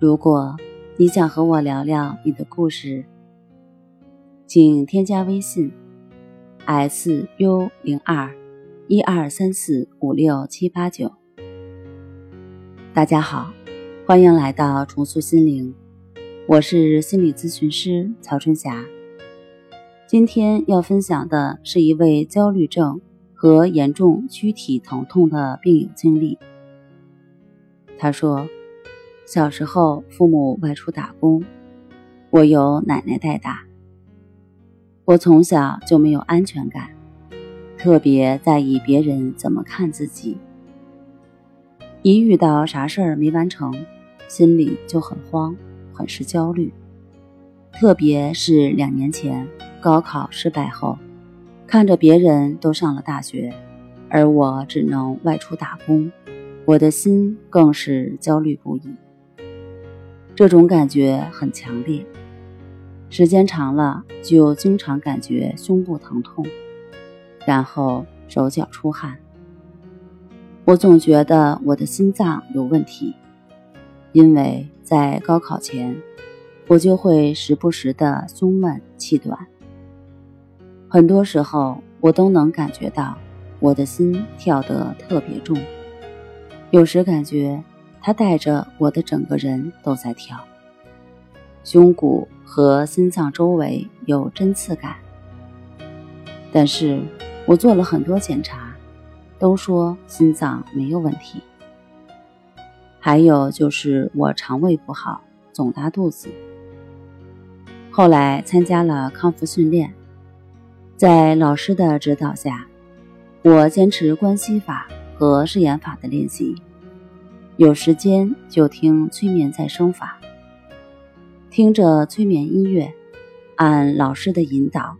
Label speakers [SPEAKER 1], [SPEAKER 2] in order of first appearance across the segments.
[SPEAKER 1] 如果你想和我聊聊你的故事，请添加微信 s u 零二一二三四五六七八九。大家好，欢迎来到重塑心灵，我是心理咨询师曹春霞。今天要分享的是一位焦虑症和严重躯体疼痛的病友经历。他说。小时候，父母外出打工，我由奶奶带大。我从小就没有安全感，特别在意别人怎么看自己。一遇到啥事儿没完成，心里就很慌，很是焦虑。特别是两年前高考失败后，看着别人都上了大学，而我只能外出打工，我的心更是焦虑不已。这种感觉很强烈，时间长了就经常感觉胸部疼痛，然后手脚出汗。我总觉得我的心脏有问题，因为在高考前，我就会时不时的胸闷气短。很多时候，我都能感觉到我的心跳得特别重，有时感觉。它带着我的整个人都在跳，胸骨和心脏周围有针刺感。但是我做了很多检查，都说心脏没有问题。还有就是我肠胃不好，总拉肚子。后来参加了康复训练，在老师的指导下，我坚持关系法和释言法的练习。有时间就听催眠再生法，听着催眠音乐，按老师的引导，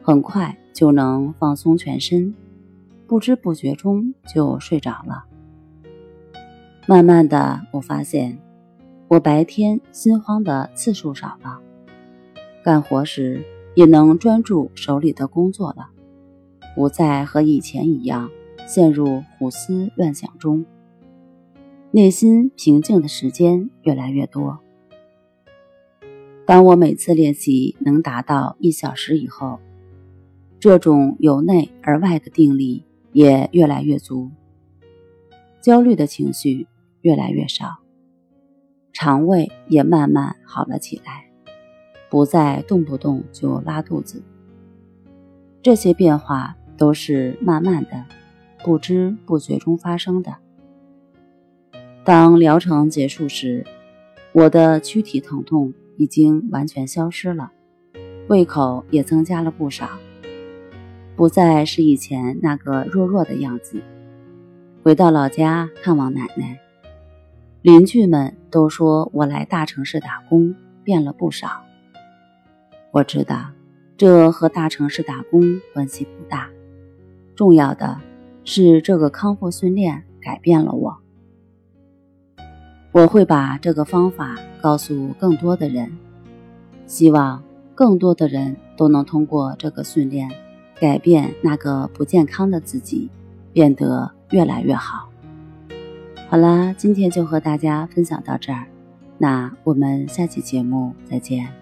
[SPEAKER 1] 很快就能放松全身，不知不觉中就睡着了。慢慢的，我发现我白天心慌的次数少了，干活时也能专注手里的工作了，不再和以前一样陷入胡思乱想中。内心平静的时间越来越多。当我每次练习能达到一小时以后，这种由内而外的定力也越来越足，焦虑的情绪越来越少，肠胃也慢慢好了起来，不再动不动就拉肚子。这些变化都是慢慢的、不知不觉中发生的。当疗程结束时，我的躯体疼痛已经完全消失了，胃口也增加了不少，不再是以前那个弱弱的样子。回到老家看望奶奶，邻居们都说我来大城市打工变了不少。我知道，这和大城市打工关系不大，重要的是这个康复训练改变了我。我会把这个方法告诉更多的人，希望更多的人都能通过这个训练，改变那个不健康的自己，变得越来越好。好啦，今天就和大家分享到这儿，那我们下期节目再见。